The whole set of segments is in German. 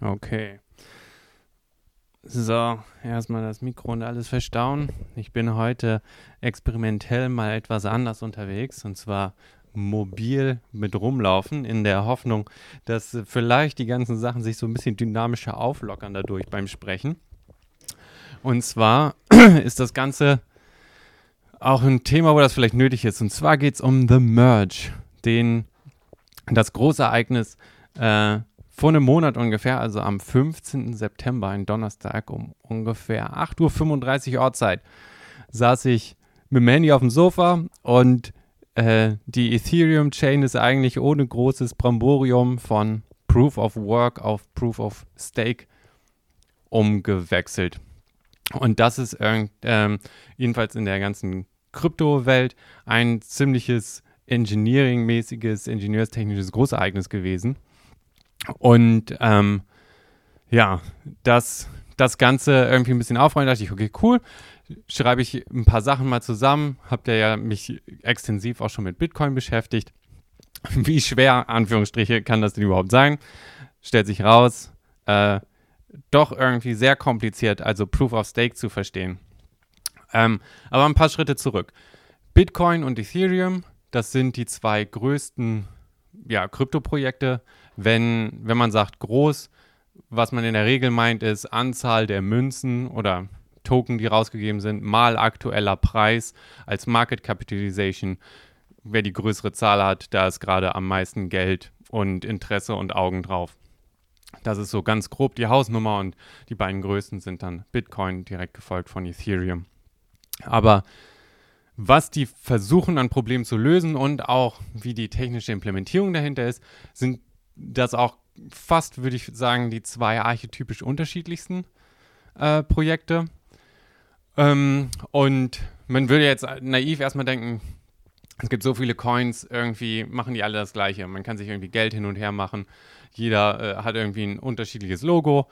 Okay. So, erstmal das Mikro und alles verstauen. Ich bin heute experimentell mal etwas anders unterwegs und zwar mobil mit rumlaufen, in der Hoffnung, dass vielleicht die ganzen Sachen sich so ein bisschen dynamischer auflockern dadurch beim Sprechen. Und zwar ist das Ganze auch ein Thema, wo das vielleicht nötig ist. Und zwar geht es um The Merge, den, das Großereignis äh, vor einem Monat ungefähr, also am 15. September, ein Donnerstag um ungefähr 8.35 Uhr Ortszeit, saß ich mit Mandy auf dem Sofa und äh, die Ethereum-Chain ist eigentlich ohne großes Bramborium von Proof of Work auf Proof of Stake umgewechselt. Und das ist ähm, jedenfalls in der ganzen Kryptowelt ein ziemliches Engineering-mäßiges, ingenieurstechnisches Großereignis gewesen. Und ähm, ja, das, das Ganze irgendwie ein bisschen aufräumen, dachte ich, okay, cool. Schreibe ich ein paar Sachen mal zusammen. Habt ihr ja mich extensiv auch schon mit Bitcoin beschäftigt. Wie schwer, Anführungsstriche, kann das denn überhaupt sein? Stellt sich raus, äh, doch irgendwie sehr kompliziert, also Proof of Stake zu verstehen. Ähm, aber ein paar Schritte zurück. Bitcoin und Ethereum, das sind die zwei größten ja, Kryptoprojekte. Wenn, wenn man sagt groß, was man in der Regel meint, ist Anzahl der Münzen oder Token, die rausgegeben sind, mal aktueller Preis als Market Capitalization. Wer die größere Zahl hat, da ist gerade am meisten Geld und Interesse und Augen drauf. Das ist so ganz grob die Hausnummer und die beiden größten sind dann Bitcoin, direkt gefolgt von Ethereum. Aber was die versuchen an Problemen zu lösen und auch wie die technische Implementierung dahinter ist, sind das auch fast, würde ich sagen, die zwei archetypisch unterschiedlichsten äh, Projekte. Ähm, und man würde jetzt naiv erstmal denken, es gibt so viele Coins, irgendwie machen die alle das Gleiche. Man kann sich irgendwie Geld hin und her machen. Jeder äh, hat irgendwie ein unterschiedliches Logo.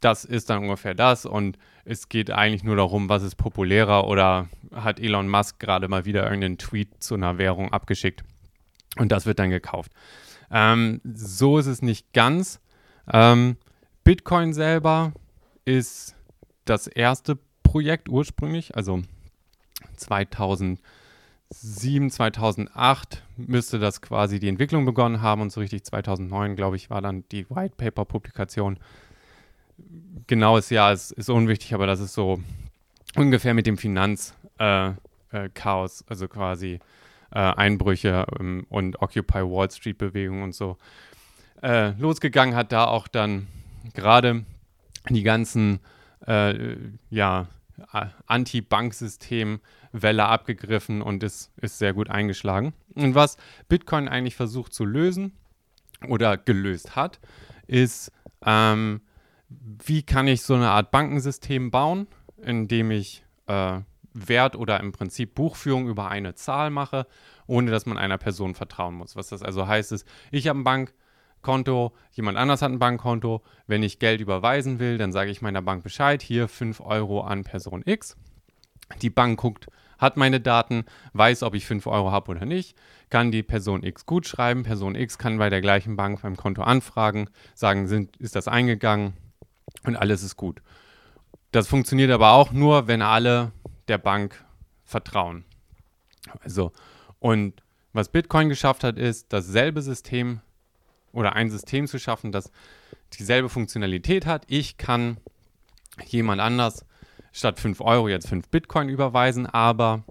Das ist dann ungefähr das. Und es geht eigentlich nur darum, was ist populärer oder hat Elon Musk gerade mal wieder irgendeinen Tweet zu einer Währung abgeschickt. Und das wird dann gekauft. Ähm, so ist es nicht ganz. Ähm, Bitcoin selber ist das erste Projekt ursprünglich, also 2007, 2008 müsste das quasi die Entwicklung begonnen haben und so richtig 2009, glaube ich, war dann die White Paper Publikation. Genaues Jahr ist, ist unwichtig, aber das ist so ungefähr mit dem Finanzchaos, äh, äh, also quasi äh, Einbrüche ähm, und Occupy Wall Street Bewegung und so äh, losgegangen, hat da auch dann gerade die ganzen äh, ja, Anti-Banksystem-Welle abgegriffen und ist, ist sehr gut eingeschlagen. Und was Bitcoin eigentlich versucht zu lösen oder gelöst hat, ist, ähm, wie kann ich so eine Art Bankensystem bauen, in dem ich äh, Wert oder im Prinzip Buchführung über eine Zahl mache, ohne dass man einer Person vertrauen muss. Was das also heißt, ist, ich habe ein Bankkonto, jemand anders hat ein Bankkonto. Wenn ich Geld überweisen will, dann sage ich meiner Bank Bescheid, hier 5 Euro an Person X. Die Bank guckt, hat meine Daten, weiß, ob ich 5 Euro habe oder nicht, kann die Person X gut schreiben. Person X kann bei der gleichen Bank beim Konto anfragen, sagen, sind, ist das eingegangen und alles ist gut. Das funktioniert aber auch nur, wenn alle der Bank vertrauen. Also, und was Bitcoin geschafft hat, ist, dasselbe System oder ein System zu schaffen, das dieselbe Funktionalität hat. Ich kann jemand anders statt 5 Euro jetzt 5 Bitcoin überweisen, aber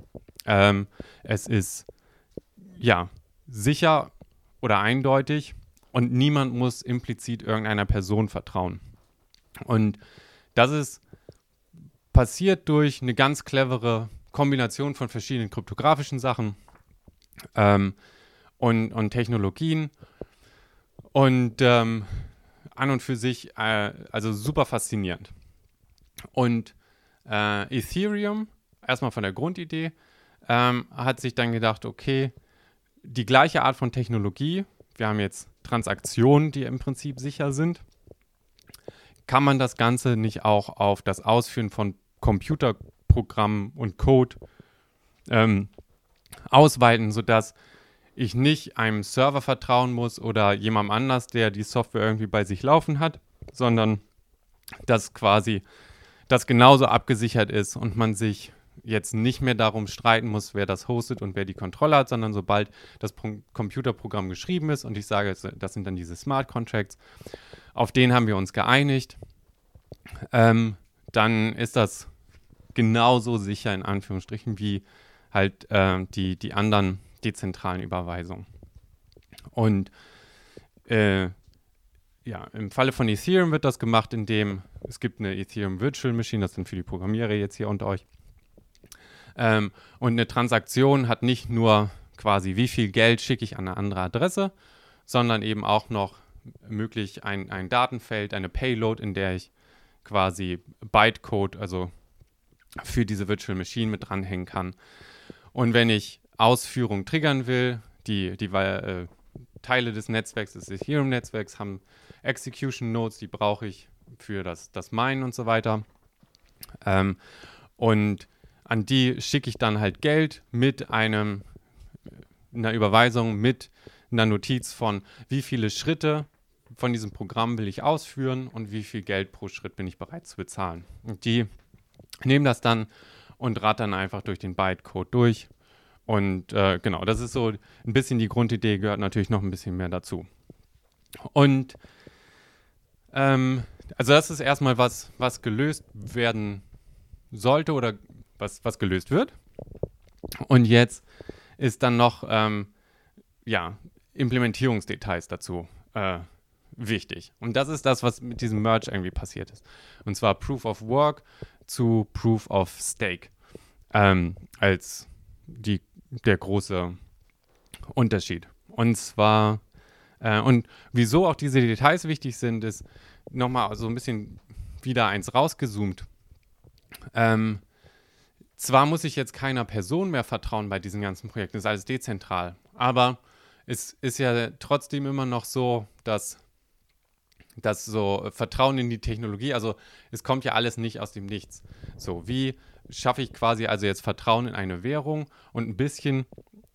ähm, es ist ja sicher oder eindeutig und niemand muss implizit irgendeiner Person vertrauen. Und das ist passiert durch eine ganz clevere Kombination von verschiedenen kryptografischen Sachen ähm, und, und Technologien. Und ähm, an und für sich, äh, also super faszinierend. Und äh, Ethereum, erstmal von der Grundidee, ähm, hat sich dann gedacht, okay, die gleiche Art von Technologie, wir haben jetzt Transaktionen, die im Prinzip sicher sind, kann man das Ganze nicht auch auf das Ausführen von Computerprogramm und Code ähm, ausweiten, sodass ich nicht einem Server vertrauen muss oder jemandem anders, der die Software irgendwie bei sich laufen hat, sondern dass quasi das genauso abgesichert ist und man sich jetzt nicht mehr darum streiten muss, wer das hostet und wer die Kontrolle hat, sondern sobald das Pro Computerprogramm geschrieben ist und ich sage, das sind dann diese Smart Contracts, auf den haben wir uns geeinigt, ähm, dann ist das genauso sicher in Anführungsstrichen wie halt äh, die, die anderen dezentralen Überweisungen. Und äh, ja, im Falle von Ethereum wird das gemacht, indem es gibt eine Ethereum Virtual Machine, das sind für die Programmierer jetzt hier unter euch. Ähm, und eine Transaktion hat nicht nur quasi, wie viel Geld schicke ich an eine andere Adresse, sondern eben auch noch möglich ein, ein Datenfeld, eine Payload, in der ich quasi Bytecode, also für diese Virtual Machine mit dranhängen kann. Und wenn ich Ausführungen triggern will, die, die äh, Teile des Netzwerks, des Ethereum-Netzwerks haben Execution Nodes, die brauche ich für das, das Minen und so weiter. Ähm, und an die schicke ich dann halt Geld mit einem, einer Überweisung, mit einer Notiz von, wie viele Schritte von diesem Programm will ich ausführen und wie viel Geld pro Schritt bin ich bereit zu bezahlen. Und die nehmen das dann und rattern einfach durch den Bytecode durch. Und äh, genau, das ist so ein bisschen die Grundidee, gehört natürlich noch ein bisschen mehr dazu. Und ähm, also das ist erstmal was, was gelöst werden sollte oder was, was gelöst wird. Und jetzt ist dann noch ähm, ja, Implementierungsdetails dazu äh, wichtig. Und das ist das, was mit diesem Merge irgendwie passiert ist. Und zwar Proof of Work zu Proof of Stake ähm, als die, der große Unterschied. Und zwar, äh, und wieso auch diese Details wichtig sind, ist nochmal so ein bisschen wieder eins rausgezoomt. Ähm, zwar muss ich jetzt keiner Person mehr vertrauen bei diesen ganzen Projekten, das ist alles dezentral, aber es ist ja trotzdem immer noch so, dass das so Vertrauen in die Technologie, also es kommt ja alles nicht aus dem Nichts. So, wie schaffe ich quasi also jetzt Vertrauen in eine Währung und ein bisschen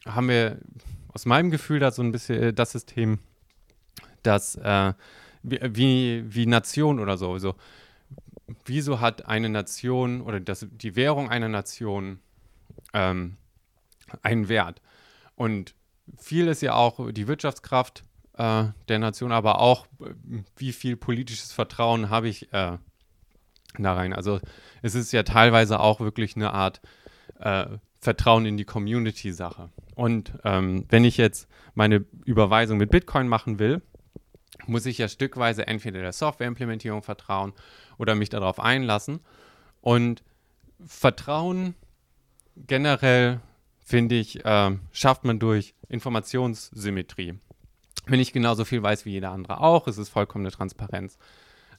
haben wir aus meinem Gefühl da so ein bisschen äh, das System, dass äh, wie, wie Nation oder so, so wieso hat eine Nation oder das, die Währung einer Nation ähm, einen Wert? Und viel ist ja auch die Wirtschaftskraft äh, der Nation, aber auch, wie viel politisches Vertrauen habe ich äh, da rein. Also es ist ja teilweise auch wirklich eine Art äh, Vertrauen in die Community-Sache. Und ähm, wenn ich jetzt meine Überweisung mit Bitcoin machen will, muss ich ja stückweise entweder der Softwareimplementierung vertrauen oder mich darauf einlassen. Und Vertrauen generell, finde ich, äh, schafft man durch Informationssymmetrie. Wenn ich genauso viel weiß wie jeder andere auch, ist es vollkommene Transparenz.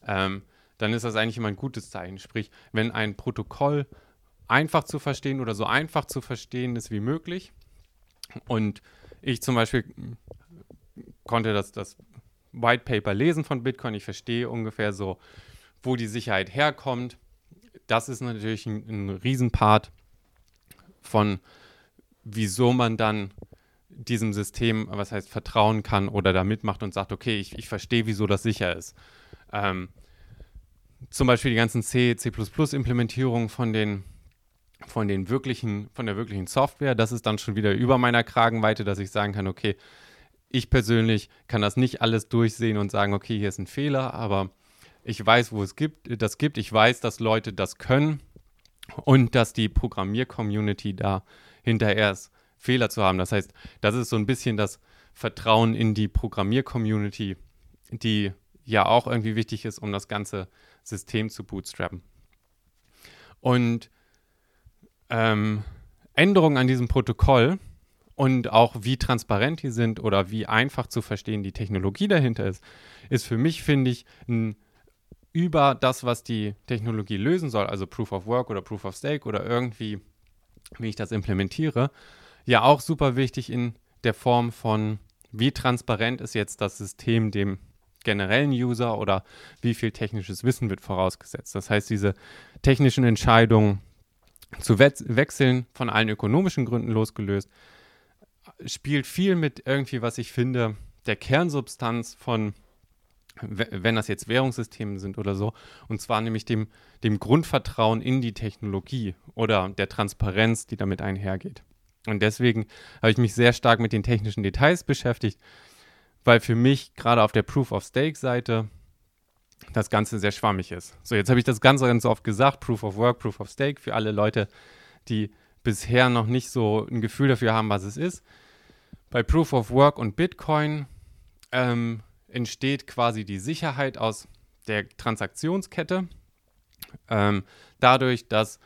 Ähm, dann ist das eigentlich immer ein gutes Zeichen. Sprich, wenn ein Protokoll einfach zu verstehen oder so einfach zu verstehen ist wie möglich und ich zum Beispiel konnte das, das White Paper lesen von Bitcoin, ich verstehe ungefähr so, wo die Sicherheit herkommt. Das ist natürlich ein, ein Riesenpart von, wieso man dann diesem System, was heißt, vertrauen kann oder da mitmacht und sagt, okay, ich, ich verstehe, wieso das sicher ist. Ähm, zum Beispiel die ganzen C, C++-Implementierungen von den, von den wirklichen, von der wirklichen Software, das ist dann schon wieder über meiner Kragenweite, dass ich sagen kann, okay, ich persönlich kann das nicht alles durchsehen und sagen, okay, hier ist ein Fehler, aber ich weiß, wo es gibt, das gibt. Ich weiß, dass Leute das können und dass die Programmier-Community da hinterher ist, Fehler zu haben. Das heißt, das ist so ein bisschen das Vertrauen in die Programmier-Community, die ja auch irgendwie wichtig ist, um das ganze System zu bootstrappen. Und ähm, Änderungen an diesem Protokoll und auch wie transparent die sind oder wie einfach zu verstehen die Technologie dahinter ist, ist für mich, finde ich, ein, über das, was die Technologie lösen soll, also Proof of Work oder Proof of Stake oder irgendwie, wie ich das implementiere, ja auch super wichtig in der Form von, wie transparent ist jetzt das System dem generellen User oder wie viel technisches Wissen wird vorausgesetzt. Das heißt, diese technischen Entscheidungen zu we wechseln, von allen ökonomischen Gründen losgelöst, spielt viel mit irgendwie, was ich finde, der Kernsubstanz von wenn das jetzt Währungssysteme sind oder so, und zwar nämlich dem, dem Grundvertrauen in die Technologie oder der Transparenz, die damit einhergeht. Und deswegen habe ich mich sehr stark mit den technischen Details beschäftigt, weil für mich gerade auf der Proof-of-Stake-Seite das Ganze sehr schwammig ist. So, jetzt habe ich das Ganze ganz oft gesagt, Proof of Work, Proof of Stake, für alle Leute, die bisher noch nicht so ein Gefühl dafür haben, was es ist. Bei Proof of Work und Bitcoin ähm, entsteht quasi die Sicherheit aus der Transaktionskette, ähm, dadurch, dass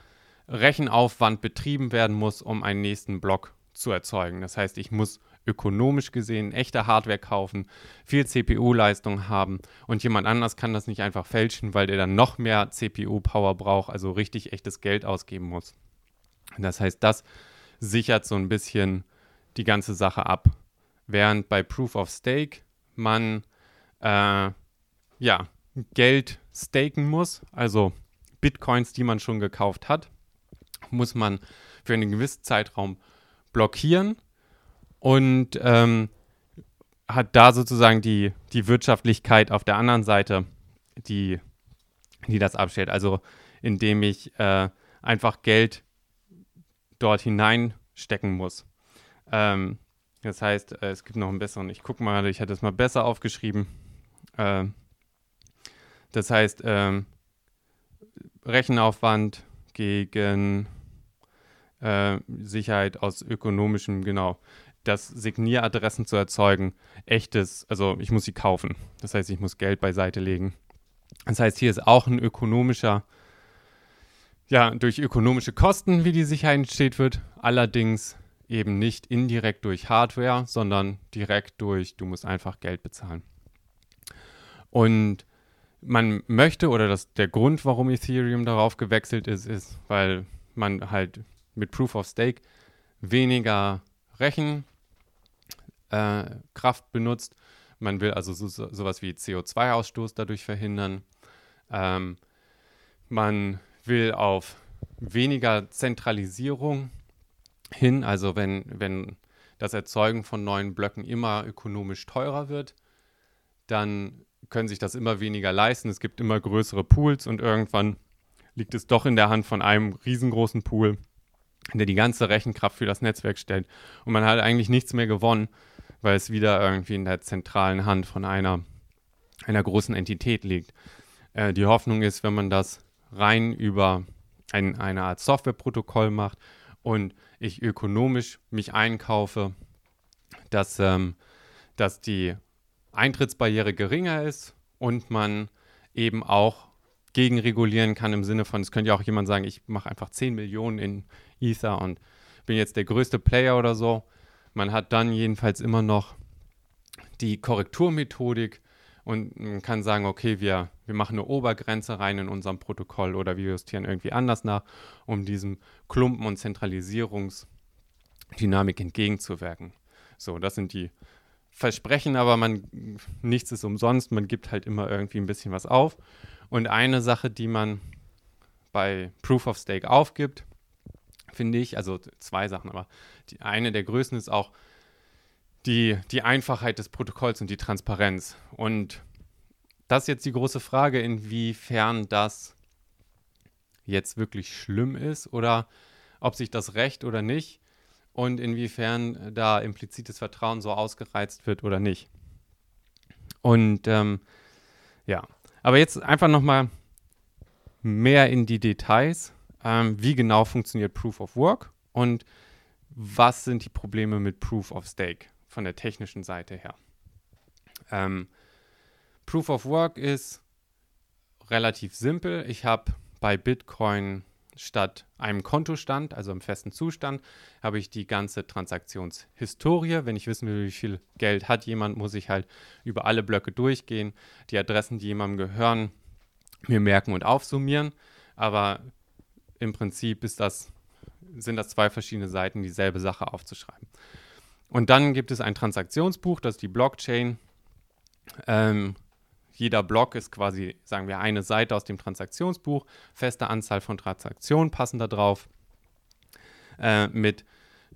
Rechenaufwand betrieben werden muss, um einen nächsten Block zu erzeugen. Das heißt, ich muss ökonomisch gesehen echte Hardware kaufen, viel CPU-Leistung haben und jemand anders kann das nicht einfach fälschen, weil der dann noch mehr CPU-Power braucht, also richtig echtes Geld ausgeben muss. Das heißt, das sichert so ein bisschen die ganze Sache ab. Während bei Proof of Stake man äh, ja, Geld staken muss, also Bitcoins, die man schon gekauft hat, muss man für einen gewissen Zeitraum blockieren und ähm, hat da sozusagen die, die Wirtschaftlichkeit auf der anderen Seite, die, die das abstellt. Also indem ich äh, einfach Geld dort hineinstecken muss. Ähm, das heißt, äh, es gibt noch einen besseren, ich gucke mal, ich hatte es mal besser aufgeschrieben. Äh, das heißt, äh, Rechenaufwand gegen äh, Sicherheit aus ökonomischem, genau, das Signieradressen zu erzeugen, echtes, also ich muss sie kaufen. Das heißt, ich muss Geld beiseite legen. Das heißt, hier ist auch ein ökonomischer, ja, durch ökonomische Kosten, wie die Sicherheit entsteht wird, allerdings eben nicht indirekt durch Hardware, sondern direkt durch, du musst einfach Geld bezahlen. Und man möchte, oder das, der Grund, warum Ethereum darauf gewechselt ist, ist, weil man halt mit Proof of Stake weniger Rechenkraft äh, benutzt. Man will also so, so, sowas wie CO2-Ausstoß dadurch verhindern. Ähm, man will auf weniger Zentralisierung hin, also wenn, wenn das Erzeugen von neuen Blöcken immer ökonomisch teurer wird, dann können sich das immer weniger leisten. Es gibt immer größere Pools und irgendwann liegt es doch in der Hand von einem riesengroßen Pool, der die ganze Rechenkraft für das Netzwerk stellt. Und man hat eigentlich nichts mehr gewonnen, weil es wieder irgendwie in der zentralen Hand von einer, einer großen Entität liegt. Äh, die Hoffnung ist, wenn man das rein über ein, eine Art Softwareprotokoll macht und ich ökonomisch mich einkaufe, dass, ähm, dass die Eintrittsbarriere geringer ist und man eben auch gegenregulieren kann im Sinne von, es könnte ja auch jemand sagen, ich mache einfach 10 Millionen in Ether und bin jetzt der größte Player oder so. Man hat dann jedenfalls immer noch die Korrekturmethodik und man kann sagen, okay, wir, wir machen eine Obergrenze rein in unserem Protokoll oder wir justieren irgendwie anders nach, um diesem Klumpen- und Zentralisierungsdynamik entgegenzuwirken. So, das sind die Versprechen, aber man nichts ist umsonst, man gibt halt immer irgendwie ein bisschen was auf. Und eine Sache, die man bei Proof of Stake aufgibt, finde ich, also zwei Sachen, aber die eine der größten ist auch die, die Einfachheit des Protokolls und die Transparenz. Und das ist jetzt die große Frage, inwiefern das jetzt wirklich schlimm ist oder ob sich das recht oder nicht und inwiefern da implizites Vertrauen so ausgereizt wird oder nicht. Und ähm, ja, aber jetzt einfach nochmal mehr in die Details. Ähm, wie genau funktioniert Proof of Work und was sind die Probleme mit Proof of Stake von der technischen Seite her? Ähm, Proof of Work ist relativ simpel. Ich habe bei Bitcoin statt einem Kontostand, also im festen Zustand, habe ich die ganze Transaktionshistorie. Wenn ich wissen will, wie viel Geld hat jemand, muss ich halt über alle Blöcke durchgehen, die Adressen, die jemandem gehören, mir merken und aufsummieren. Aber im Prinzip das, sind das zwei verschiedene Seiten, dieselbe Sache aufzuschreiben. Und dann gibt es ein Transaktionsbuch, das ist die Blockchain. Ähm, jeder Block ist quasi, sagen wir, eine Seite aus dem Transaktionsbuch. Feste Anzahl von Transaktionen passen da drauf. Äh, mit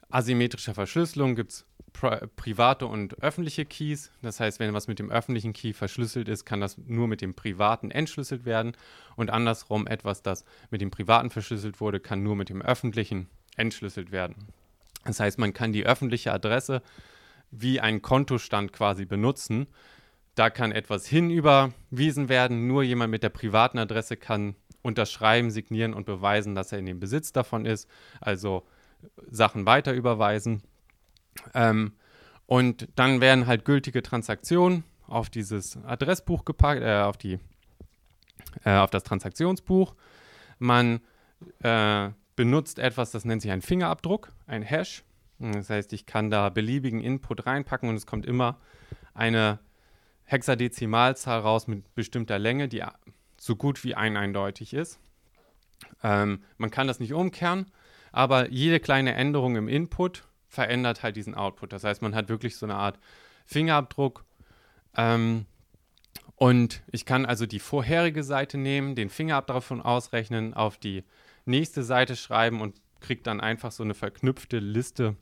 asymmetrischer Verschlüsselung gibt es pri private und öffentliche Keys. Das heißt, wenn was mit dem öffentlichen Key verschlüsselt ist, kann das nur mit dem privaten entschlüsselt werden. Und andersrum, etwas, das mit dem privaten verschlüsselt wurde, kann nur mit dem öffentlichen entschlüsselt werden. Das heißt, man kann die öffentliche Adresse wie einen Kontostand quasi benutzen. Da kann etwas hinüberwiesen werden. Nur jemand mit der privaten Adresse kann unterschreiben, signieren und beweisen, dass er in dem Besitz davon ist. Also Sachen weiter überweisen. Ähm, und dann werden halt gültige Transaktionen auf dieses Adressbuch gepackt, äh, auf, die, äh, auf das Transaktionsbuch. Man äh, benutzt etwas, das nennt sich ein Fingerabdruck, ein Hash. Das heißt, ich kann da beliebigen Input reinpacken und es kommt immer eine Hexadezimalzahl raus mit bestimmter Länge, die so gut wie ein eindeutig ist. Ähm, man kann das nicht umkehren, aber jede kleine Änderung im Input verändert halt diesen Output. Das heißt, man hat wirklich so eine Art Fingerabdruck. Ähm, und ich kann also die vorherige Seite nehmen, den Fingerabdruck davon ausrechnen, auf die nächste Seite schreiben und kriege dann einfach so eine verknüpfte Liste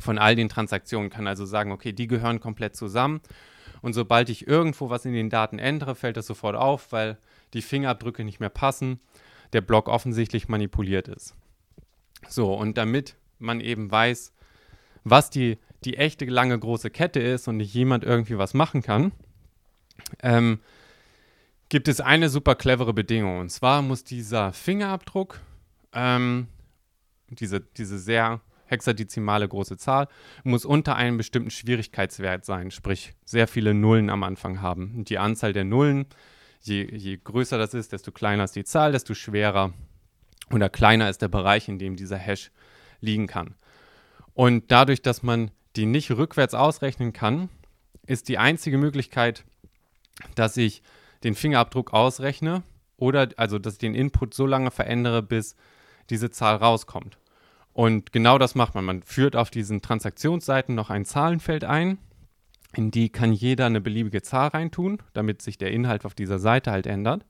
von all den Transaktionen. Kann also sagen, okay, die gehören komplett zusammen. Und sobald ich irgendwo was in den Daten ändere, fällt das sofort auf, weil die Fingerabdrücke nicht mehr passen, der Block offensichtlich manipuliert ist. So, und damit man eben weiß, was die, die echte lange große Kette ist und nicht jemand irgendwie was machen kann, ähm, gibt es eine super clevere Bedingung. Und zwar muss dieser Fingerabdruck, ähm, diese, diese sehr hexadezimale große Zahl, muss unter einem bestimmten Schwierigkeitswert sein, sprich sehr viele Nullen am Anfang haben. Und die Anzahl der Nullen, je, je größer das ist, desto kleiner ist die Zahl, desto schwerer oder kleiner ist der Bereich, in dem dieser Hash liegen kann. Und dadurch, dass man die nicht rückwärts ausrechnen kann, ist die einzige Möglichkeit, dass ich den Fingerabdruck ausrechne oder also dass ich den Input so lange verändere, bis diese Zahl rauskommt. Und genau das macht man. Man führt auf diesen Transaktionsseiten noch ein Zahlenfeld ein. In die kann jeder eine beliebige Zahl reintun, damit sich der Inhalt auf dieser Seite halt ändert.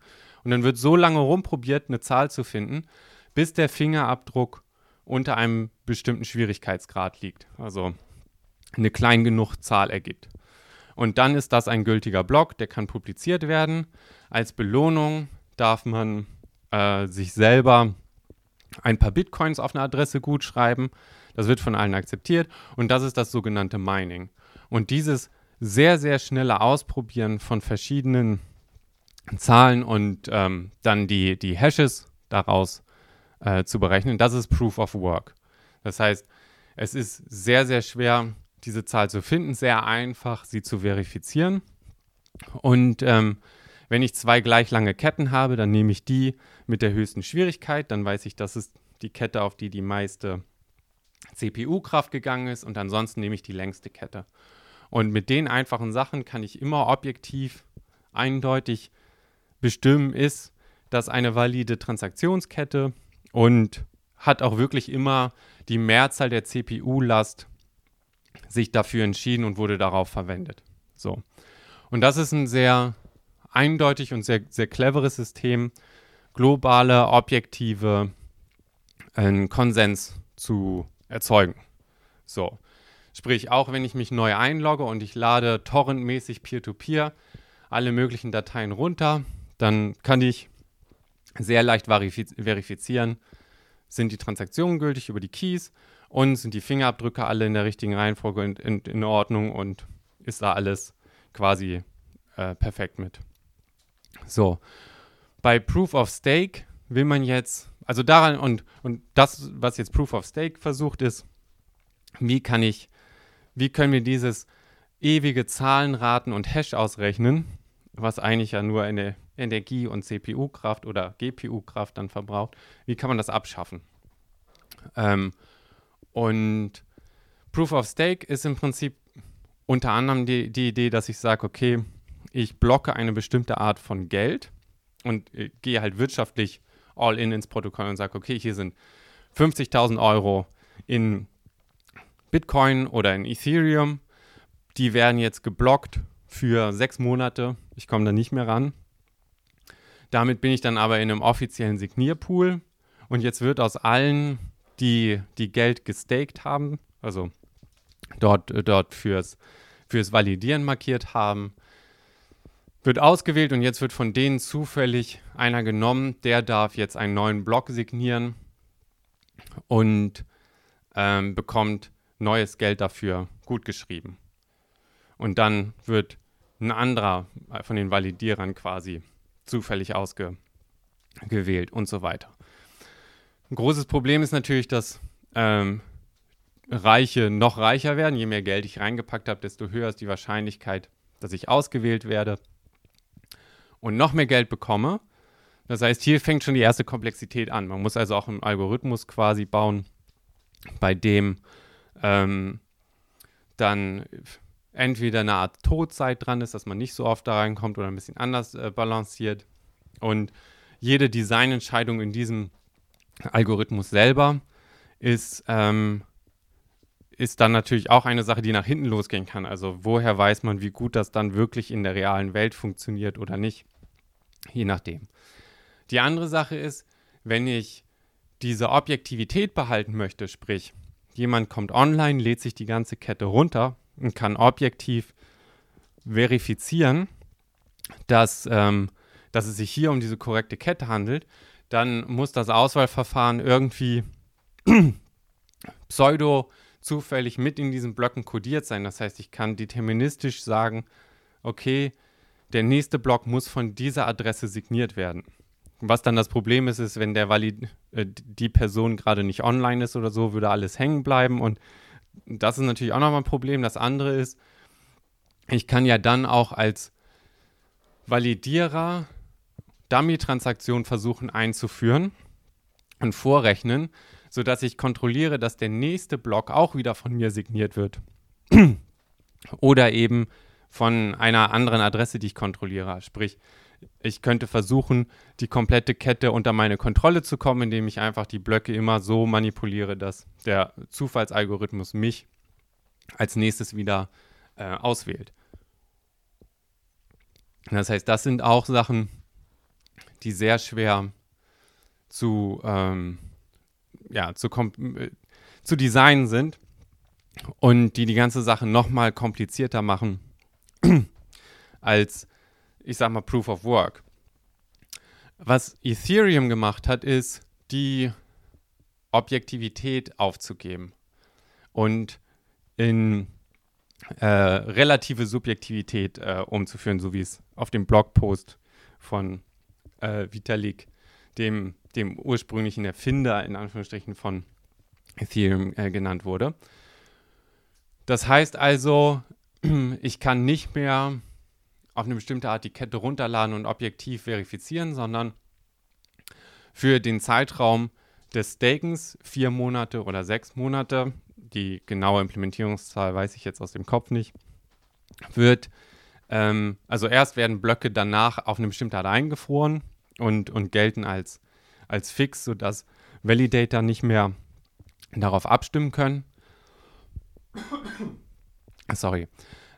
Und dann wird so lange rumprobiert, eine Zahl zu finden, bis der Fingerabdruck unter einem bestimmten Schwierigkeitsgrad liegt. Also eine klein genug Zahl ergibt. Und dann ist das ein gültiger Block, der kann publiziert werden. Als Belohnung darf man äh, sich selber ein paar Bitcoins auf eine Adresse gut schreiben. Das wird von allen akzeptiert und das ist das sogenannte Mining. Und dieses sehr, sehr schnelle Ausprobieren von verschiedenen Zahlen und ähm, dann die, die Hashes daraus äh, zu berechnen. Das ist Proof of Work. Das heißt, es ist sehr, sehr schwer, diese Zahl zu finden, sehr einfach, sie zu verifizieren. Und ähm, wenn ich zwei gleich lange Ketten habe, dann nehme ich die mit der höchsten Schwierigkeit. Dann weiß ich, das ist die Kette, auf die die meiste CPU-Kraft gegangen ist. Und ansonsten nehme ich die längste Kette. Und mit den einfachen Sachen kann ich immer objektiv eindeutig bestimmen, ist das eine valide Transaktionskette und hat auch wirklich immer die Mehrzahl der CPU-Last sich dafür entschieden und wurde darauf verwendet. So. Und das ist ein sehr eindeutig und sehr, sehr cleveres System, globale, objektive einen Konsens zu erzeugen. So. Sprich, auch wenn ich mich neu einlogge und ich lade torrentmäßig Peer-to-Peer alle möglichen Dateien runter, dann kann ich sehr leicht verifizieren, sind die Transaktionen gültig über die Keys und sind die Fingerabdrücke alle in der richtigen Reihenfolge in, in, in Ordnung und ist da alles quasi äh, perfekt mit. So, bei Proof of Stake will man jetzt, also daran und, und das, was jetzt Proof of Stake versucht ist, wie kann ich, wie können wir dieses ewige Zahlenraten und Hash ausrechnen, was eigentlich ja nur eine Energie- und CPU-Kraft oder GPU-Kraft dann verbraucht, wie kann man das abschaffen? Ähm, und Proof of Stake ist im Prinzip unter anderem die, die Idee, dass ich sage, okay, ich blocke eine bestimmte Art von Geld und äh, gehe halt wirtschaftlich all in ins Protokoll und sage, okay, hier sind 50.000 Euro in Bitcoin oder in Ethereum. Die werden jetzt geblockt für sechs Monate. Ich komme da nicht mehr ran. Damit bin ich dann aber in einem offiziellen Signierpool und jetzt wird aus allen, die, die Geld gestaked haben, also dort, äh, dort fürs, fürs Validieren markiert haben. Wird ausgewählt und jetzt wird von denen zufällig einer genommen, der darf jetzt einen neuen Block signieren und ähm, bekommt neues Geld dafür gutgeschrieben. Und dann wird ein anderer von den Validierern quasi zufällig ausgewählt und so weiter. Ein großes Problem ist natürlich, dass ähm, Reiche noch reicher werden. Je mehr Geld ich reingepackt habe, desto höher ist die Wahrscheinlichkeit, dass ich ausgewählt werde und noch mehr Geld bekomme. Das heißt, hier fängt schon die erste Komplexität an. Man muss also auch einen Algorithmus quasi bauen, bei dem ähm, dann entweder eine Art Todzeit dran ist, dass man nicht so oft da reinkommt oder ein bisschen anders äh, balanciert. Und jede Designentscheidung in diesem Algorithmus selber ist, ähm, ist dann natürlich auch eine Sache, die nach hinten losgehen kann. Also woher weiß man, wie gut das dann wirklich in der realen Welt funktioniert oder nicht? Je nachdem. Die andere Sache ist, wenn ich diese Objektivität behalten möchte, sprich, jemand kommt online, lädt sich die ganze Kette runter und kann objektiv verifizieren, dass, ähm, dass es sich hier um diese korrekte Kette handelt, dann muss das Auswahlverfahren irgendwie pseudo zufällig mit in diesen Blöcken kodiert sein. Das heißt, ich kann deterministisch sagen, okay, der nächste Block muss von dieser Adresse signiert werden. Was dann das Problem ist, ist, wenn der Valid äh, die Person gerade nicht online ist oder so, würde alles hängen bleiben und das ist natürlich auch nochmal ein Problem. Das andere ist, ich kann ja dann auch als Validierer Dummy-Transaktionen versuchen einzuführen und vorrechnen, sodass ich kontrolliere, dass der nächste Block auch wieder von mir signiert wird. Oder eben von einer anderen Adresse, die ich kontrolliere. Sprich, ich könnte versuchen, die komplette Kette unter meine Kontrolle zu kommen, indem ich einfach die Blöcke immer so manipuliere, dass der Zufallsalgorithmus mich als nächstes wieder äh, auswählt. Das heißt, das sind auch Sachen, die sehr schwer zu, ähm, ja, zu, äh, zu designen sind und die die ganze Sache nochmal komplizierter machen als ich sag mal, Proof of Work. Was Ethereum gemacht hat, ist, die Objektivität aufzugeben und in äh, relative Subjektivität äh, umzuführen, so wie es auf dem Blogpost von äh, Vitalik, dem, dem ursprünglichen Erfinder in Anführungsstrichen von Ethereum äh, genannt wurde. Das heißt also, ich kann nicht mehr auf eine bestimmte Art die Kette runterladen und objektiv verifizieren, sondern für den Zeitraum des Stakens, vier Monate oder sechs Monate, die genaue Implementierungszahl weiß ich jetzt aus dem Kopf nicht, wird, ähm, also erst werden Blöcke danach auf eine bestimmte Art eingefroren und, und gelten als, als fix, sodass Validator nicht mehr darauf abstimmen können. Sorry.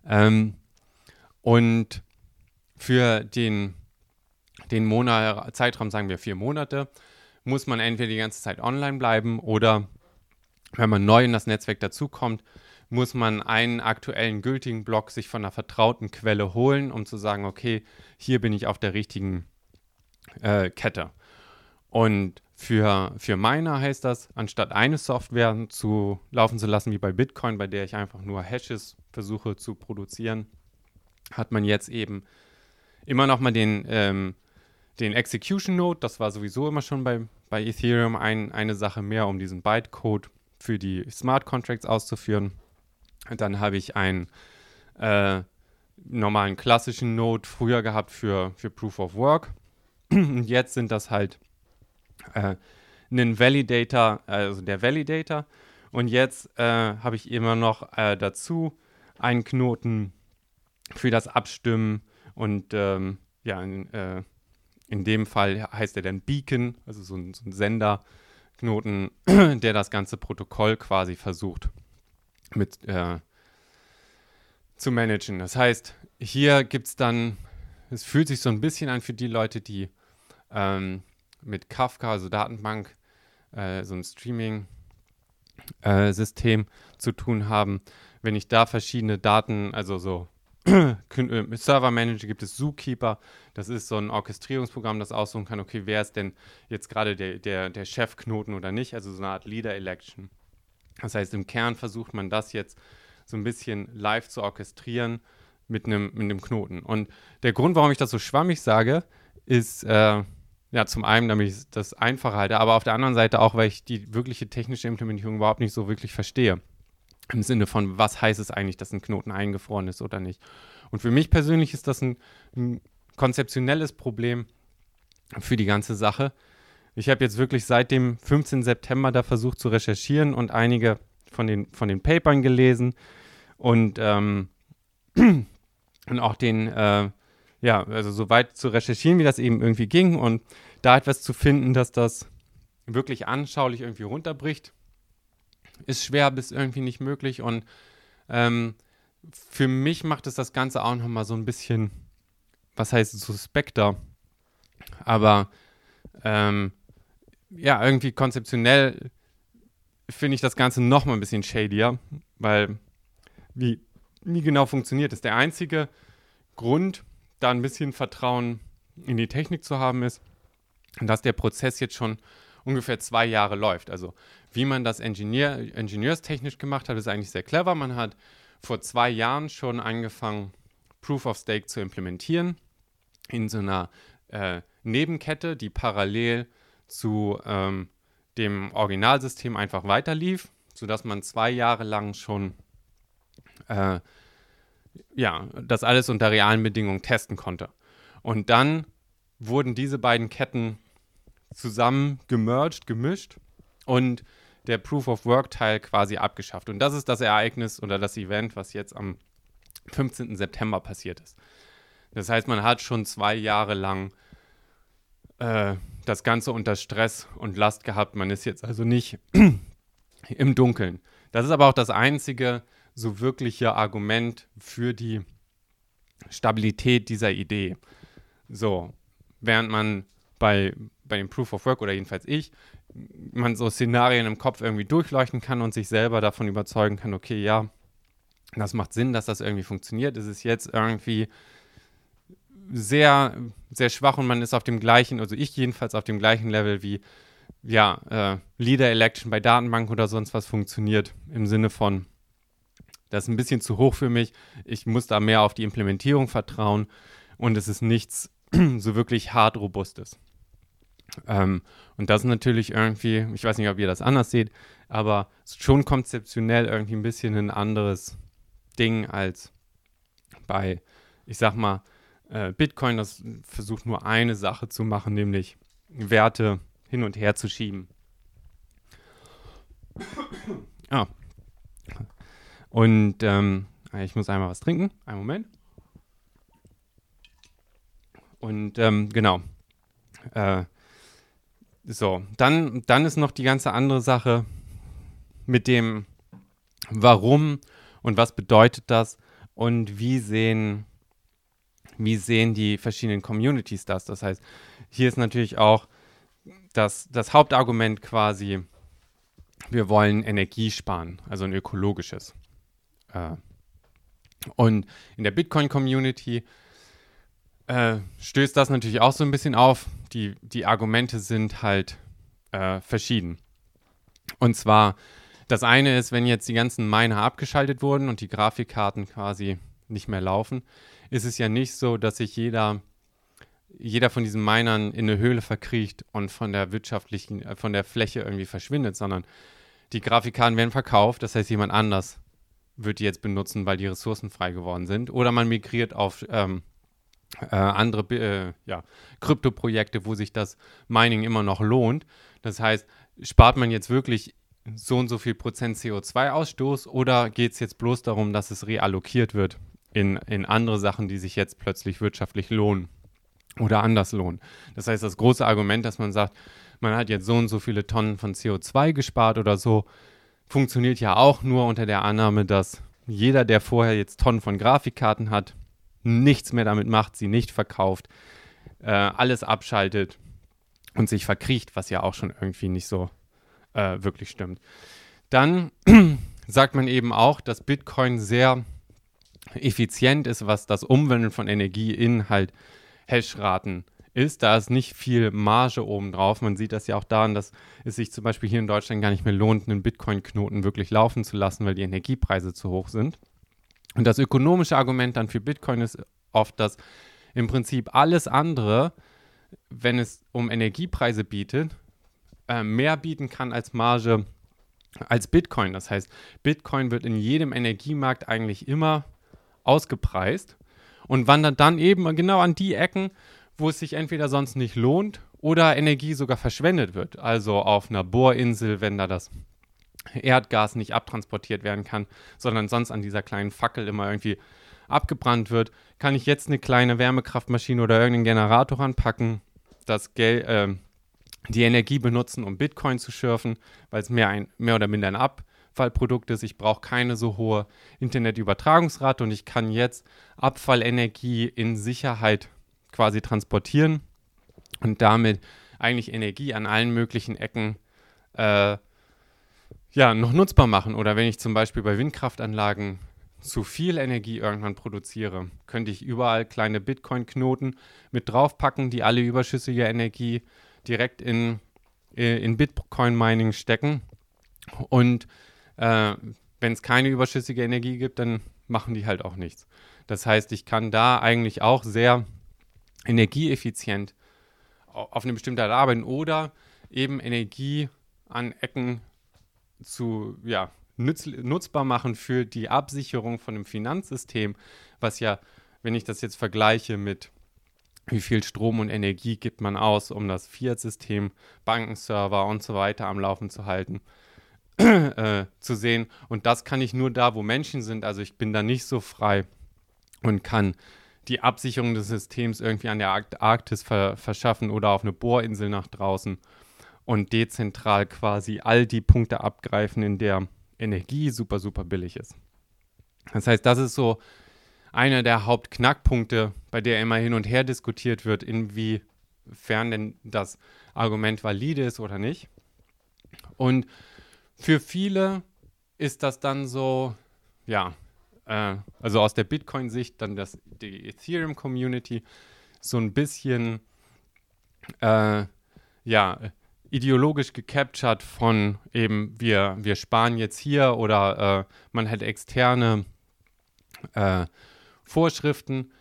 Ähm, und für den, den Monat, Zeitraum, sagen wir vier Monate, muss man entweder die ganze Zeit online bleiben oder wenn man neu in das Netzwerk dazukommt, muss man einen aktuellen gültigen Block sich von einer vertrauten Quelle holen, um zu sagen, okay, hier bin ich auf der richtigen äh, Kette. Und für, für Miner heißt das, anstatt eine Software zu laufen zu lassen wie bei Bitcoin, bei der ich einfach nur Hashes versuche zu produzieren, hat man jetzt eben immer noch mal den, ähm, den Execution Node. Das war sowieso immer schon bei, bei Ethereum ein, eine Sache mehr, um diesen Bytecode für die Smart Contracts auszuführen. Und dann habe ich einen äh, normalen klassischen Node früher gehabt für, für Proof of Work. Und jetzt sind das halt äh, einen Validator, also der Validator. Und jetzt äh, habe ich immer noch äh, dazu einen Knoten für das Abstimmen und ähm, ja, in, äh, in, dem Fall heißt er dann Beacon, also so ein, so ein Senderknoten, der das ganze Protokoll quasi versucht mit äh, zu managen. Das heißt, hier gibt es dann, es fühlt sich so ein bisschen an für die Leute, die ähm, mit Kafka, also Datenbank, äh, so ein Streaming äh, zu tun haben. Wenn ich da verschiedene Daten, also so äh, Server Manager gibt es Zookeeper. Das ist so ein Orchestrierungsprogramm, das aussuchen kann, okay, wer ist denn jetzt gerade der, der, der Chefknoten oder nicht, also so eine Art Leader Election. Das heißt, im Kern versucht man das jetzt so ein bisschen live zu orchestrieren mit einem, mit einem Knoten. Und der Grund, warum ich das so schwammig sage, ist äh, ja zum einen, damit ich das einfacher halte, aber auf der anderen Seite auch, weil ich die wirkliche technische Implementierung überhaupt nicht so wirklich verstehe. Im Sinne von, was heißt es eigentlich, dass ein Knoten eingefroren ist oder nicht. Und für mich persönlich ist das ein, ein konzeptionelles Problem für die ganze Sache. Ich habe jetzt wirklich seit dem 15. September da versucht zu recherchieren und einige von den, von den Papern gelesen und, ähm, und auch den, äh, ja, also so weit zu recherchieren, wie das eben irgendwie ging und da etwas zu finden, dass das wirklich anschaulich irgendwie runterbricht, ist schwer bis irgendwie nicht möglich und ähm, für mich macht es das Ganze auch nochmal so ein bisschen, was heißt suspekter, aber ähm, ja, irgendwie konzeptionell finde ich das Ganze nochmal ein bisschen shadier, weil wie, wie genau funktioniert es? Der einzige Grund, da ein bisschen Vertrauen in die Technik zu haben, ist, dass der Prozess jetzt schon ungefähr zwei Jahre läuft. Also wie man das Ingenieur, ingenieurstechnisch gemacht hat, ist eigentlich sehr clever. Man hat vor zwei Jahren schon angefangen, Proof of Stake zu implementieren in so einer äh, Nebenkette, die parallel zu ähm, dem Originalsystem einfach weiterlief, sodass man zwei Jahre lang schon äh, ja, das alles unter realen Bedingungen testen konnte. Und dann wurden diese beiden Ketten zusammen gemerged, gemischt und der Proof of Work Teil quasi abgeschafft. Und das ist das Ereignis oder das Event, was jetzt am 15. September passiert ist. Das heißt, man hat schon zwei Jahre lang äh, das Ganze unter Stress und Last gehabt. Man ist jetzt also nicht im Dunkeln. Das ist aber auch das einzige so wirkliche Argument für die Stabilität dieser Idee. So, während man bei, bei dem Proof of Work oder jedenfalls ich, man so Szenarien im Kopf irgendwie durchleuchten kann und sich selber davon überzeugen kann, okay, ja, das macht Sinn, dass das irgendwie funktioniert. Es ist jetzt irgendwie sehr, sehr schwach und man ist auf dem gleichen, also ich jedenfalls auf dem gleichen Level wie, ja, äh, Leader Election bei Datenbank oder sonst was funktioniert im Sinne von, das ist ein bisschen zu hoch für mich. Ich muss da mehr auf die Implementierung vertrauen und es ist nichts so wirklich hart robustes. Ähm, und das ist natürlich irgendwie, ich weiß nicht, ob ihr das anders seht, aber schon konzeptionell irgendwie ein bisschen ein anderes Ding als bei, ich sag mal, äh, Bitcoin, das versucht nur eine Sache zu machen, nämlich Werte hin und her zu schieben. Ah. Und ähm, ich muss einmal was trinken. Einen Moment. Und ähm, genau. Äh, so, dann, dann ist noch die ganze andere Sache mit dem Warum und was bedeutet das und wie sehen wie sehen die verschiedenen Communities das? Das heißt, hier ist natürlich auch das, das Hauptargument quasi, wir wollen Energie sparen, also ein ökologisches. Äh, und in der Bitcoin-Community äh, stößt das natürlich auch so ein bisschen auf. Die, die Argumente sind halt äh, verschieden. Und zwar, das eine ist, wenn jetzt die ganzen Miner abgeschaltet wurden und die Grafikkarten quasi nicht mehr laufen, ist es ja nicht so, dass sich jeder, jeder von diesen Minern in eine Höhle verkriecht und von der wirtschaftlichen, von der Fläche irgendwie verschwindet, sondern die Grafikkarten werden verkauft, das heißt, jemand anders wird die jetzt benutzen, weil die Ressourcen frei geworden sind. Oder man migriert auf ähm, äh, andere äh, ja, Krypto-Projekte, wo sich das Mining immer noch lohnt. Das heißt, spart man jetzt wirklich so und so viel Prozent CO2-Ausstoß oder geht es jetzt bloß darum, dass es reallokiert wird in, in andere Sachen, die sich jetzt plötzlich wirtschaftlich lohnen oder anders lohnen. Das heißt, das große Argument, dass man sagt, man hat jetzt so und so viele Tonnen von CO2 gespart oder so, funktioniert ja auch nur unter der Annahme, dass jeder, der vorher jetzt Tonnen von Grafikkarten hat, nichts mehr damit macht, sie nicht verkauft, äh, alles abschaltet und sich verkriecht, was ja auch schon irgendwie nicht so äh, wirklich stimmt. Dann sagt man eben auch, dass Bitcoin sehr effizient ist, was das Umwandeln von Energie in halt Hashraten ist. Da ist nicht viel Marge oben drauf. Man sieht das ja auch daran, dass es sich zum Beispiel hier in Deutschland gar nicht mehr lohnt, einen Bitcoin-Knoten wirklich laufen zu lassen, weil die Energiepreise zu hoch sind. Und das ökonomische Argument dann für Bitcoin ist oft, dass im Prinzip alles andere, wenn es um Energiepreise bietet, äh, mehr bieten kann als Marge als Bitcoin. Das heißt, Bitcoin wird in jedem Energiemarkt eigentlich immer ausgepreist und wandert dann eben genau an die Ecken, wo es sich entweder sonst nicht lohnt oder Energie sogar verschwendet wird. Also auf einer Bohrinsel, wenn da das Erdgas nicht abtransportiert werden kann, sondern sonst an dieser kleinen Fackel immer irgendwie abgebrannt wird, kann ich jetzt eine kleine Wärmekraftmaschine oder irgendeinen Generator anpacken, das Geld, äh, die Energie benutzen, um Bitcoin zu schürfen, weil es mehr, ein, mehr oder minder ein Abfallprodukt ist. Ich brauche keine so hohe Internetübertragungsrate und ich kann jetzt Abfallenergie in Sicherheit quasi transportieren und damit eigentlich Energie an allen möglichen Ecken äh, ja, noch nutzbar machen. Oder wenn ich zum Beispiel bei Windkraftanlagen zu viel Energie irgendwann produziere, könnte ich überall kleine Bitcoin-Knoten mit draufpacken, die alle überschüssige Energie direkt in, in Bitcoin-Mining stecken. Und äh, wenn es keine überschüssige Energie gibt, dann machen die halt auch nichts. Das heißt, ich kann da eigentlich auch sehr energieeffizient auf eine bestimmte Art arbeiten oder eben Energie an Ecken zu, ja, nutz, nutzbar machen für die Absicherung von einem Finanzsystem, was ja, wenn ich das jetzt vergleiche mit wie viel Strom und Energie gibt man aus, um das Fiat-System, Bankenserver und so weiter am Laufen zu halten, äh, zu sehen. Und das kann ich nur da, wo Menschen sind. Also ich bin da nicht so frei und kann die Absicherung des Systems irgendwie an der Arktis ver verschaffen oder auf eine Bohrinsel nach draußen und dezentral quasi all die Punkte abgreifen, in der Energie super, super billig ist. Das heißt, das ist so einer der Hauptknackpunkte, bei der immer hin und her diskutiert wird, inwiefern denn das Argument valide ist oder nicht. Und für viele ist das dann so, ja, äh, also aus der Bitcoin-Sicht dann das, die Ethereum-Community so ein bisschen, äh, ja, ideologisch gecaptured von eben, wir, wir sparen jetzt hier oder äh, man hat externe äh, Vorschriften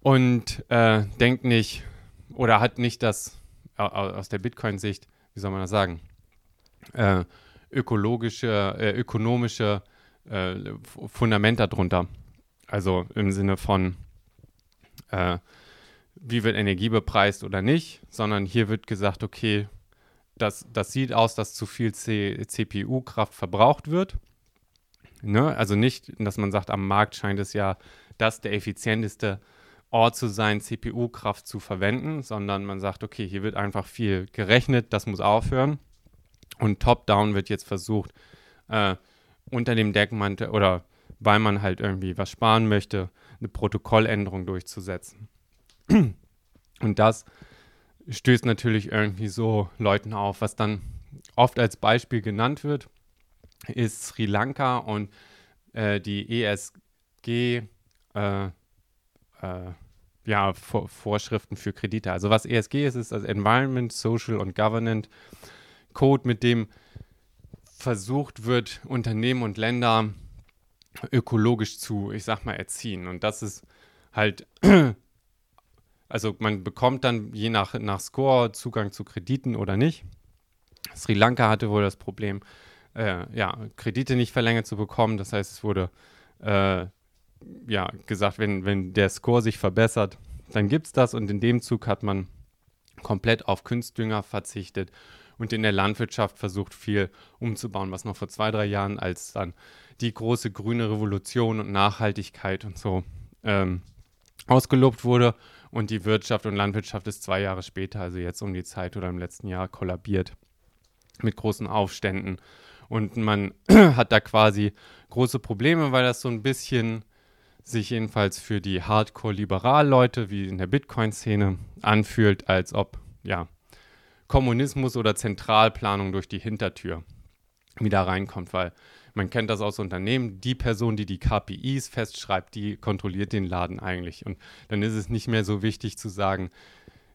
und äh, denkt nicht oder hat nicht das aus der Bitcoin-Sicht, wie soll man das sagen, äh, ökologische, ökonomische äh, Fundament darunter. Also im Sinne von, äh, wie wird Energie bepreist oder nicht, sondern hier wird gesagt, okay, das, das sieht aus, dass zu viel CPU-Kraft verbraucht wird. Ne? Also nicht, dass man sagt, am Markt scheint es ja das der effizienteste Ort zu sein, CPU-Kraft zu verwenden, sondern man sagt, okay, hier wird einfach viel gerechnet, das muss aufhören. Und top-down wird jetzt versucht, äh, unter dem Deckmantel oder weil man halt irgendwie was sparen möchte, eine Protokolländerung durchzusetzen. Und das stößt natürlich irgendwie so Leuten auf, was dann oft als Beispiel genannt wird, ist Sri Lanka und äh, die ESG äh, äh, ja, Vor Vorschriften für Kredite. Also was ESG ist, ist das Environment, Social und Governance Code, mit dem versucht wird, Unternehmen und Länder ökologisch zu, ich sag mal, erziehen. Und das ist halt, also man bekommt dann je nach, nach Score Zugang zu Krediten oder nicht. Sri Lanka hatte wohl das Problem, äh, ja, Kredite nicht verlängert zu bekommen. Das heißt, es wurde äh, ja, gesagt, wenn, wenn der Score sich verbessert, dann gibt es das. Und in dem Zug hat man komplett auf Kunstdünger verzichtet und in der Landwirtschaft versucht, viel umzubauen, was noch vor zwei, drei Jahren als dann die große grüne Revolution und Nachhaltigkeit und so ähm, ausgelobt wurde. Und die Wirtschaft und Landwirtschaft ist zwei Jahre später, also jetzt um die Zeit oder im letzten Jahr, kollabiert mit großen Aufständen. Und man hat da quasi große Probleme, weil das so ein bisschen sich jedenfalls für die Hardcore-Liberal-Leute wie in der Bitcoin-Szene anfühlt, als ob ja Kommunismus oder Zentralplanung durch die Hintertür wieder reinkommt, weil man kennt das aus Unternehmen, die Person, die die KPIs festschreibt, die kontrolliert den Laden eigentlich. Und dann ist es nicht mehr so wichtig zu sagen,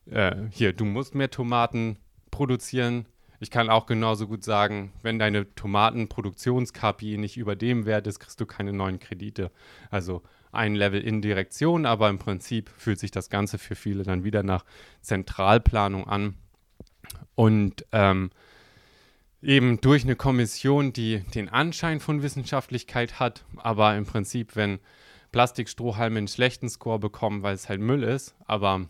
äh, hier, du musst mehr Tomaten produzieren. Ich kann auch genauso gut sagen, wenn deine Tomatenproduktions-KPI nicht über dem Wert ist, kriegst du keine neuen Kredite. Also ein Level in Direktion, aber im Prinzip fühlt sich das Ganze für viele dann wieder nach Zentralplanung an. Und ähm, eben durch eine Kommission, die den Anschein von Wissenschaftlichkeit hat, aber im Prinzip, wenn Plastikstrohhalme einen schlechten Score bekommen, weil es halt Müll ist, aber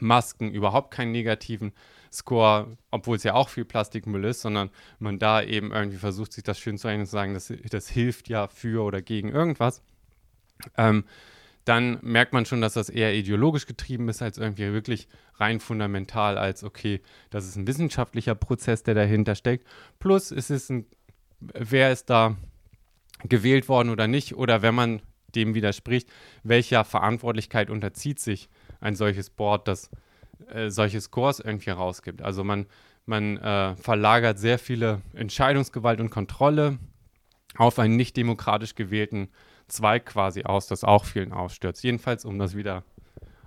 Masken überhaupt keinen negativen Score, obwohl es ja auch viel Plastikmüll ist, sondern man da eben irgendwie versucht, sich das schön zu und zu sagen, das, das hilft ja für oder gegen irgendwas. Ähm, dann merkt man schon, dass das eher ideologisch getrieben ist, als irgendwie wirklich rein fundamental, als okay, das ist ein wissenschaftlicher Prozess, der dahinter steckt. Plus, es ein, wer ist da gewählt worden oder nicht, oder wenn man dem widerspricht, welcher Verantwortlichkeit unterzieht sich ein solches Board, das äh, solche Scores irgendwie rausgibt. Also man, man äh, verlagert sehr viele Entscheidungsgewalt und Kontrolle auf einen nicht demokratisch gewählten Zweig quasi aus, das auch vielen ausstürzt. Jedenfalls, um das wieder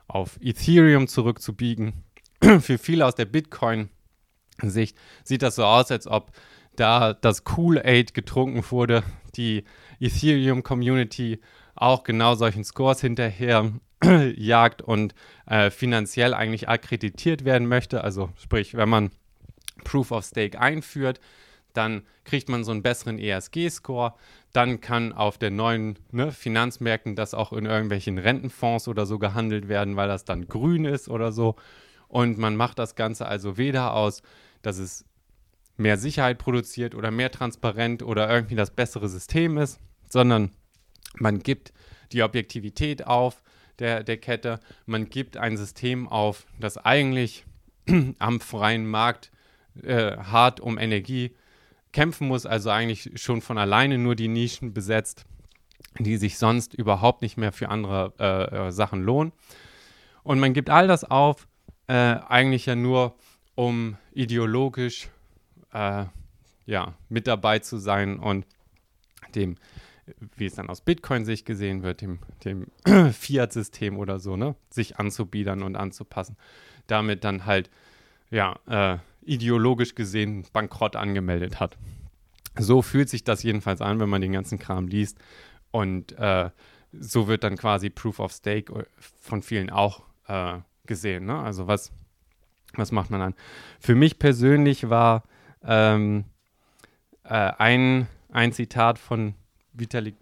auf Ethereum zurückzubiegen. Für viele aus der Bitcoin-Sicht sieht das so aus, als ob da das Kool-Aid getrunken wurde, die Ethereum-Community auch genau solchen Scores hinterher jagt und äh, finanziell eigentlich akkreditiert werden möchte. Also sprich, wenn man Proof of Stake einführt, dann kriegt man so einen besseren ESG-Score. Dann kann auf den neuen ne, Finanzmärkten das auch in irgendwelchen Rentenfonds oder so gehandelt werden, weil das dann grün ist oder so. Und man macht das Ganze also weder aus, dass es mehr Sicherheit produziert oder mehr transparent oder irgendwie das bessere System ist, sondern man gibt die Objektivität auf der, der Kette, man gibt ein System auf, das eigentlich am freien Markt äh, hart um Energie kämpfen muss, also eigentlich schon von alleine nur die Nischen besetzt, die sich sonst überhaupt nicht mehr für andere äh, äh, Sachen lohnen. Und man gibt all das auf, äh, eigentlich ja nur, um ideologisch äh, ja, mit dabei zu sein und dem, wie es dann aus Bitcoin-Sicht gesehen wird, dem, dem Fiat-System oder so, ne, sich anzubiedern und anzupassen. Damit dann halt, ja, äh, ideologisch gesehen bankrott angemeldet hat. So fühlt sich das jedenfalls an, wenn man den ganzen Kram liest. Und äh, so wird dann quasi Proof of Stake äh, von vielen auch äh, gesehen. Ne? Also was, was macht man dann? Für mich persönlich war ähm, äh, ein, ein Zitat von Vitalik,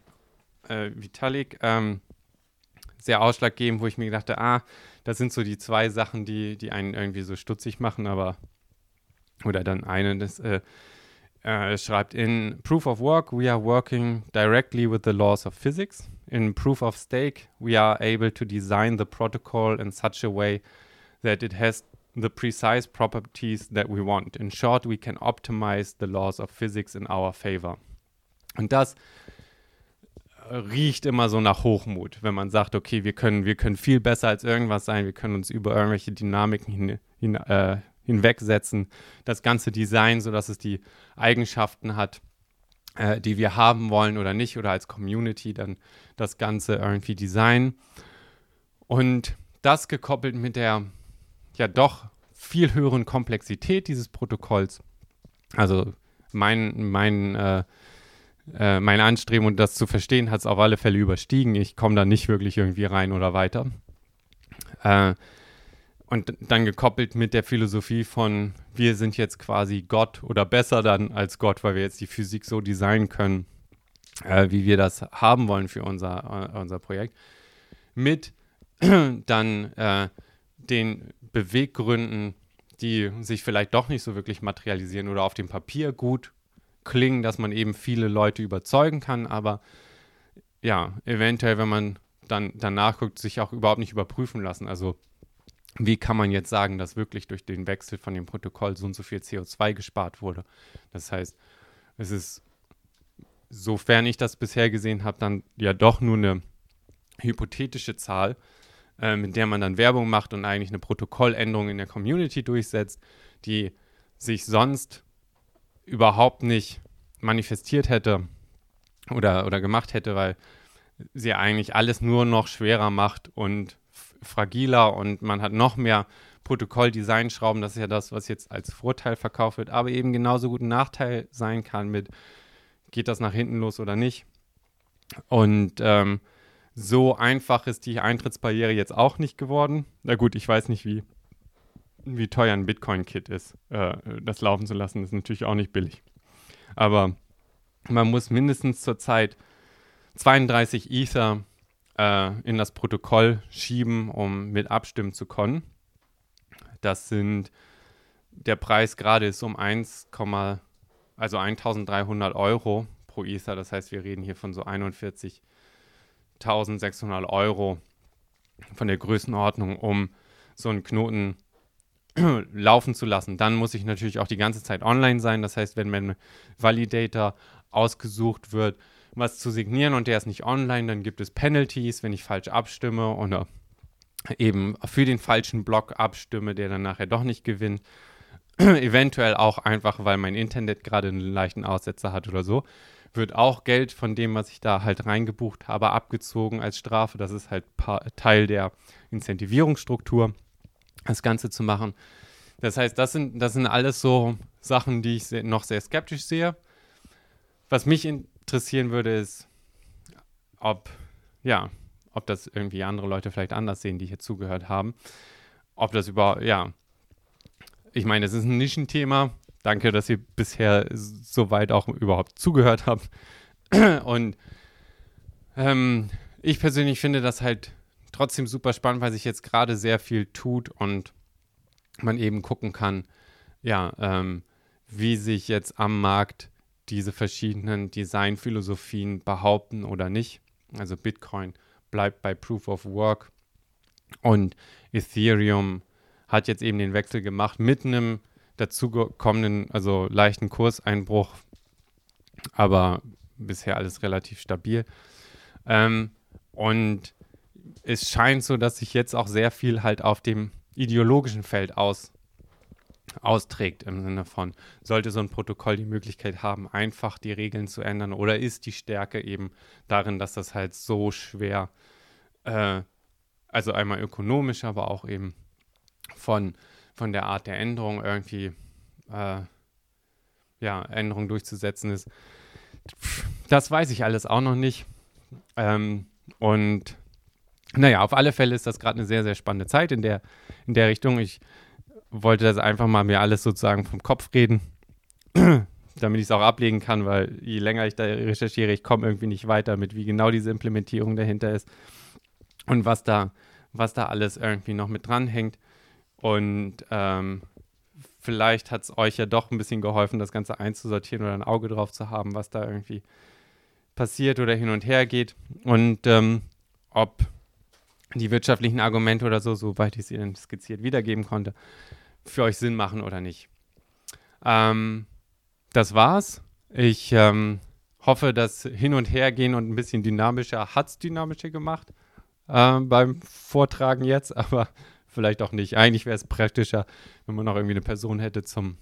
äh, Vitalik ähm, sehr ausschlaggebend, wo ich mir dachte, ah, das sind so die zwei Sachen, die, die einen irgendwie so stutzig machen, aber oder dann eine, das äh, äh, schreibt, in Proof of Work, we are working directly with the laws of physics. In Proof of Stake, we are able to design the protocol in such a way that it has the precise properties that we want. In short, we can optimize the laws of physics in our favor. Und das äh, riecht immer so nach Hochmut, wenn man sagt, okay, wir können, wir können viel besser als irgendwas sein, wir können uns über irgendwelche Dynamiken hin, hin, äh, hinwegsetzen, das ganze Design, sodass es die Eigenschaften hat, äh, die wir haben wollen oder nicht, oder als Community dann das Ganze irgendwie designen. Und das gekoppelt mit der ja doch viel höheren Komplexität dieses Protokolls. Also mein, mein, äh, äh, mein Anstreben und das zu verstehen hat es auf alle Fälle überstiegen. Ich komme da nicht wirklich irgendwie rein oder weiter. Äh, und dann gekoppelt mit der Philosophie von, wir sind jetzt quasi Gott oder besser dann als Gott, weil wir jetzt die Physik so designen können, äh, wie wir das haben wollen für unser, äh, unser Projekt. Mit dann äh, den Beweggründen, die sich vielleicht doch nicht so wirklich materialisieren oder auf dem Papier gut klingen, dass man eben viele Leute überzeugen kann, aber ja, eventuell, wenn man dann danach guckt, sich auch überhaupt nicht überprüfen lassen. Also wie kann man jetzt sagen, dass wirklich durch den Wechsel von dem Protokoll so und so viel CO2 gespart wurde? Das heißt, es ist, sofern ich das bisher gesehen habe, dann ja doch nur eine hypothetische Zahl, äh, mit der man dann Werbung macht und eigentlich eine Protokolländerung in der Community durchsetzt, die sich sonst überhaupt nicht manifestiert hätte oder, oder gemacht hätte, weil sie eigentlich alles nur noch schwerer macht und fragiler und man hat noch mehr Protokoll-Design-Schrauben. Das ist ja das, was jetzt als Vorteil verkauft wird, aber eben genauso gut ein Nachteil sein kann mit, geht das nach hinten los oder nicht. Und ähm, so einfach ist die Eintrittsbarriere jetzt auch nicht geworden. Na gut, ich weiß nicht, wie, wie teuer ein Bitcoin-Kit ist. Äh, das laufen zu lassen, ist natürlich auch nicht billig. Aber man muss mindestens zurzeit 32 Ether äh, in das Protokoll schieben, um mit abstimmen zu können. Das sind, der Preis gerade ist um 1, also 1300 Euro pro Ether. Das heißt, wir reden hier von so 41.600 Euro von der Größenordnung, um so einen Knoten laufen zu lassen. Dann muss ich natürlich auch die ganze Zeit online sein. Das heißt, wenn mein Validator ausgesucht wird, was zu signieren und der ist nicht online, dann gibt es Penalties, wenn ich falsch abstimme oder eben für den falschen Block abstimme, der dann nachher doch nicht gewinnt. Eventuell auch einfach, weil mein Internet gerade einen leichten Aussetzer hat oder so, wird auch Geld von dem, was ich da halt reingebucht habe, abgezogen als Strafe. Das ist halt Teil der Incentivierungsstruktur, das Ganze zu machen. Das heißt, das sind, das sind alles so Sachen, die ich noch sehr skeptisch sehe. Was mich interessieren würde, ist, ob, ja, ob das irgendwie andere Leute vielleicht anders sehen, die hier zugehört haben. Ob das überhaupt, ja. Ich meine, es ist ein Nischenthema. Danke, dass ihr bisher so weit auch überhaupt zugehört habt. Und ähm, ich persönlich finde das halt trotzdem super spannend, weil sich jetzt gerade sehr viel tut und man eben gucken kann, ja, ähm, wie sich jetzt am Markt diese verschiedenen Designphilosophien behaupten oder nicht. Also Bitcoin bleibt bei Proof of Work und Ethereum hat jetzt eben den Wechsel gemacht mit einem dazugekommenen, also leichten Kurseinbruch, aber bisher alles relativ stabil. Ähm, und es scheint so, dass sich jetzt auch sehr viel halt auf dem ideologischen Feld aus austrägt im Sinne von, sollte so ein Protokoll die Möglichkeit haben, einfach die Regeln zu ändern oder ist die Stärke eben darin, dass das halt so schwer, äh, also einmal ökonomisch, aber auch eben von, von der Art der Änderung irgendwie, äh, ja, Änderung durchzusetzen ist. Das weiß ich alles auch noch nicht. Ähm, und naja, auf alle Fälle ist das gerade eine sehr, sehr spannende Zeit in der, in der Richtung. Ich wollte das einfach mal mir alles sozusagen vom Kopf reden, damit ich es auch ablegen kann, weil je länger ich da recherchiere, ich komme irgendwie nicht weiter mit, wie genau diese Implementierung dahinter ist und was da, was da alles irgendwie noch mit dranhängt. Und ähm, vielleicht hat es euch ja doch ein bisschen geholfen, das Ganze einzusortieren oder ein Auge drauf zu haben, was da irgendwie passiert oder hin und her geht. Und ähm, ob die wirtschaftlichen Argumente oder so, soweit ich sie dann skizziert wiedergeben konnte, für euch Sinn machen oder nicht. Ähm, das war's. Ich ähm, hoffe, das Hin- und Hergehen und ein bisschen dynamischer hat es dynamischer gemacht äh, beim Vortragen jetzt, aber vielleicht auch nicht. Eigentlich wäre es praktischer, wenn man noch irgendwie eine Person hätte zum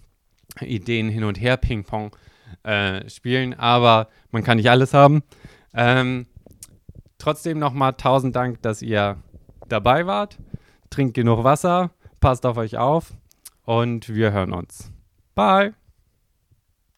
Ideen hin und her Ping-Pong äh, spielen, aber man kann nicht alles haben. Ähm, trotzdem nochmal tausend Dank, dass ihr dabei wart. Trinkt genug Wasser, passt auf euch auf und wir hören uns. Bye!